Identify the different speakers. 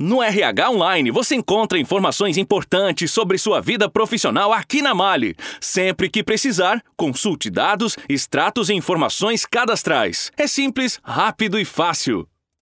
Speaker 1: No RH Online você encontra informações importantes sobre sua vida profissional aqui na Mali. Sempre que precisar, consulte dados, extratos e informações cadastrais. É simples, rápido e fácil.